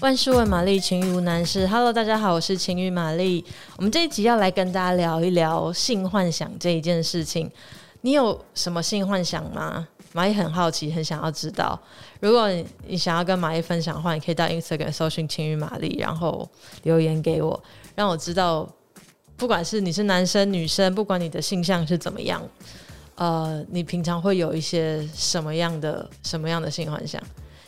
万事问玛丽，情欲无难事。Hello，大家好，我是情欲玛丽。我们这一集要来跟大家聊一聊性幻想这一件事情。你有什么性幻想吗？玛丽很好奇，很想要知道。如果你想要跟玛丽分享的话，你可以到 Instagram 搜寻情欲玛丽，然后留言给我，让我知道。不管是你是男生女生，不管你的性向是怎么样，呃，你平常会有一些什么样的什么样的性幻想？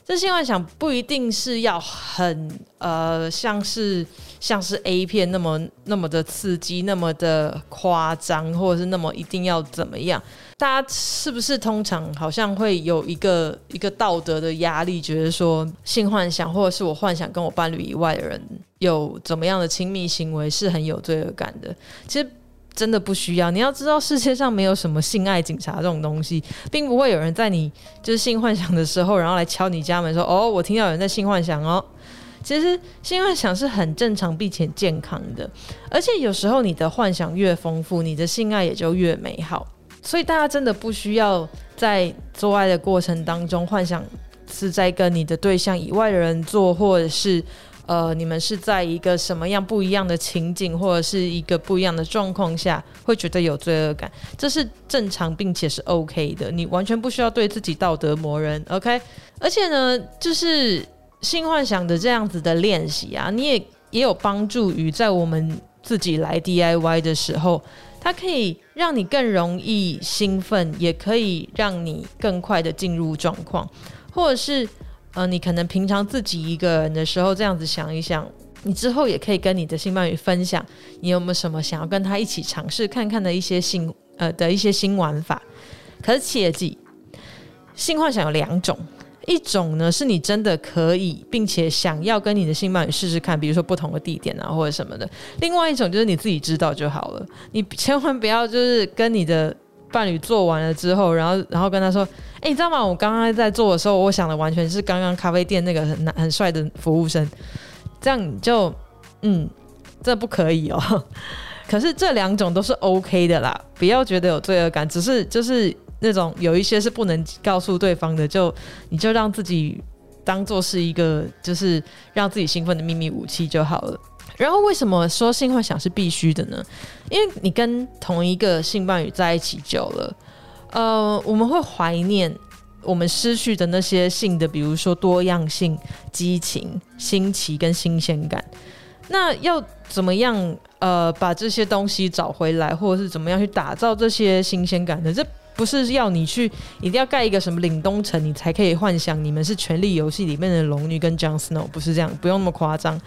这性幻想不一定是要很呃，像是像是 A 片那么那么的刺激，那么的夸张，或者是那么一定要怎么样？大家是不是通常好像会有一个一个道德的压力，觉得说性幻想或者是我幻想跟我伴侣以外的人有怎么样的亲密行为是很有罪恶感的？其实。真的不需要。你要知道，世界上没有什么性爱警察这种东西，并不会有人在你就是性幻想的时候，然后来敲你家门说：“哦，我听到有人在性幻想哦。”其实性幻想是很正常并且健康的，而且有时候你的幻想越丰富，你的性爱也就越美好。所以大家真的不需要在做爱的过程当中幻想是在跟你的对象以外的人做，或者是。呃，你们是在一个什么样不一样的情景，或者是一个不一样的状况下，会觉得有罪恶感？这是正常并且是 OK 的，你完全不需要对自己道德磨人，OK？而且呢，就是性幻想的这样子的练习啊，你也也有帮助于在我们自己来 DIY 的时候，它可以让你更容易兴奋，也可以让你更快的进入状况，或者是。呃，你可能平常自己一个人的时候这样子想一想，你之后也可以跟你的性伴侣分享，你有没有什么想要跟他一起尝试看看的一些新呃的一些新玩法。可是切记，性幻想有两种，一种呢是你真的可以并且想要跟你的性伴侣试试看，比如说不同的地点啊或者什么的；另外一种就是你自己知道就好了，你千万不要就是跟你的。伴侣做完了之后，然后然后跟他说：“哎、你知道吗？我刚刚在做的时候，我想的完全是刚刚咖啡店那个很很帅的服务生。这样你就嗯，这不可以哦。可是这两种都是 OK 的啦，不要觉得有罪恶感。只是就是那种有一些是不能告诉对方的，就你就让自己当做是一个就是让自己兴奋的秘密武器就好了。”然后为什么说性幻想是必须的呢？因为你跟同一个性伴侣在一起久了，呃，我们会怀念我们失去的那些性的，比如说多样性、激情、新奇跟新鲜感。那要怎么样呃把这些东西找回来，或者是怎么样去打造这些新鲜感呢？这不是要你去一定要盖一个什么岭东城，你才可以幻想你们是《权力游戏》里面的龙女跟 Jon Snow，不是这样，不用那么夸张。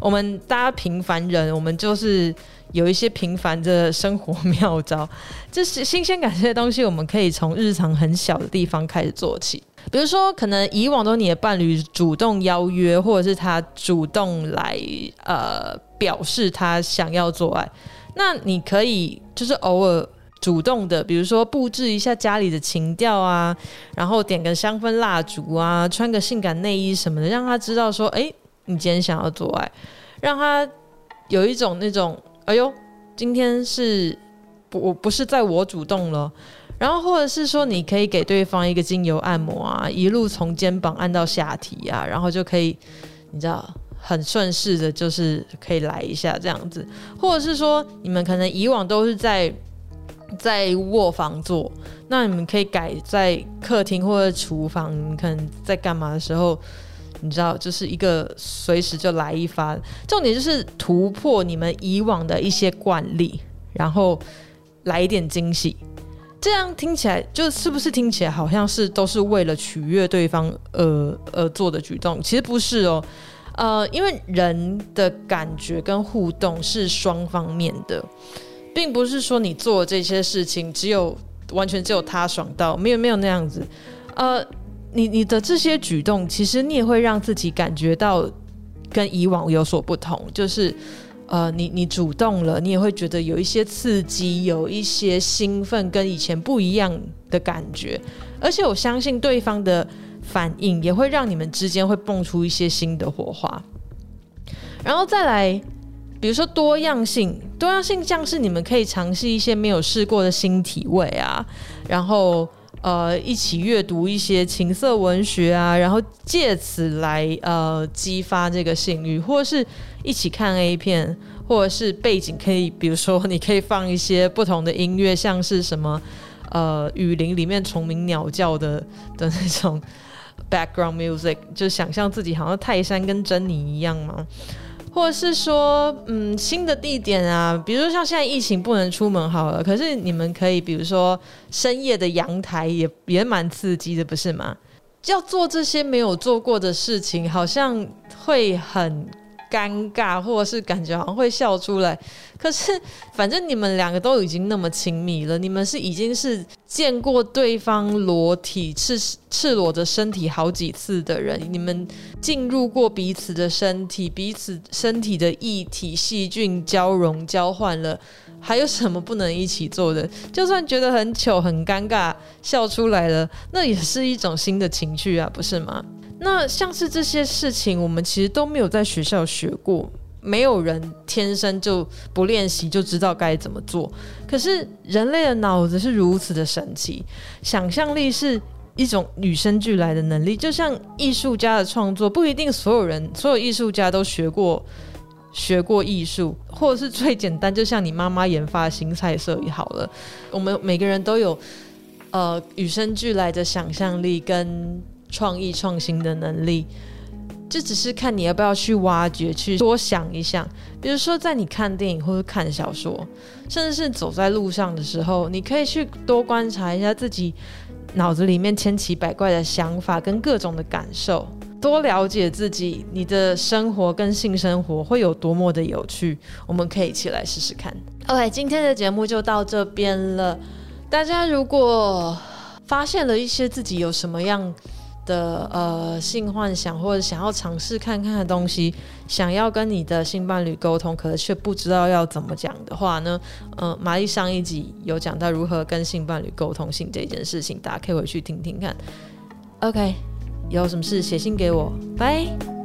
我们大家平凡人，我们就是有一些平凡的生活妙招，就是新鲜感这些东西，我们可以从日常很小的地方开始做起。比如说，可能以往都你的伴侣主动邀约，或者是他主动来呃表示他想要做爱，那你可以就是偶尔主动的，比如说布置一下家里的情调啊，然后点个香氛蜡烛啊，穿个性感内衣什么的，让他知道说，哎。你今天想要做爱，让他有一种那种，哎呦，今天是不我不是在我主动了，然后或者是说，你可以给对方一个精油按摩啊，一路从肩膀按到下体啊，然后就可以，你知道，很顺势的，就是可以来一下这样子，或者是说，你们可能以往都是在在卧房做，那你们可以改在客厅或者厨房，你可能在干嘛的时候。你知道，就是一个随时就来一发，重点就是突破你们以往的一些惯例，然后来一点惊喜。这样听起来，就是不是听起来好像是都是为了取悦对方而而做的举动？其实不是哦，呃，因为人的感觉跟互动是双方面的，并不是说你做这些事情只有完全只有他爽到，没有没有那样子，呃。你你的这些举动，其实你也会让自己感觉到跟以往有所不同，就是呃，你你主动了，你也会觉得有一些刺激，有一些兴奋，跟以前不一样的感觉。而且我相信对方的反应也会让你们之间会蹦出一些新的火花。然后再来，比如说多样性，多样性像是你们可以尝试一些没有试过的新体位啊，然后。呃一起阅读一些情色文学啊，然后借此来呃激发这个性欲，或是一起看 A 片，或者是背景可以，比如说你可以放一些不同的音乐，像是什么呃雨林里面虫鸣鸟叫的的那种 background music，就想象自己好像泰山跟珍妮一样嘛。或者是说，嗯，新的地点啊，比如说像现在疫情不能出门好了，可是你们可以，比如说深夜的阳台也也蛮刺激的，不是吗？要做这些没有做过的事情，好像会很。尴尬，或者是感觉好像会笑出来，可是 反正你们两个都已经那么亲密了，你们是已经是见过对方裸体赤赤裸着身体好几次的人，你们进入过彼此的身体，彼此身体的液体细菌交融交换了，还有什么不能一起做的？就算觉得很糗很尴尬，笑出来了，那也是一种新的情趣啊，不是吗？那像是这些事情，我们其实都没有在学校学过，没有人天生就不练习就知道该怎么做。可是人类的脑子是如此的神奇，想象力是一种与生俱来的能力。就像艺术家的创作，不一定所有人、所有艺术家都学过学过艺术，或者是最简单，就像你妈妈研发新菜色也好了。我们每个人都有呃与生俱来的想象力跟。创意创新的能力，这只是看你要不要去挖掘，去多想一想。比如说，在你看电影或者看小说，甚至是走在路上的时候，你可以去多观察一下自己脑子里面千奇百怪的想法跟各种的感受，多了解自己，你的生活跟性生活会有多么的有趣。我们可以一起来试试看。OK，今天的节目就到这边了。大家如果发现了一些自己有什么样的呃性幻想或者想要尝试看看的东西，想要跟你的性伴侣沟通，可是却不知道要怎么讲的话呢？呃，玛丽上一集有讲到如何跟性伴侣沟通性这件事情，大家可以回去听听看。OK，有什么事写信给我，拜。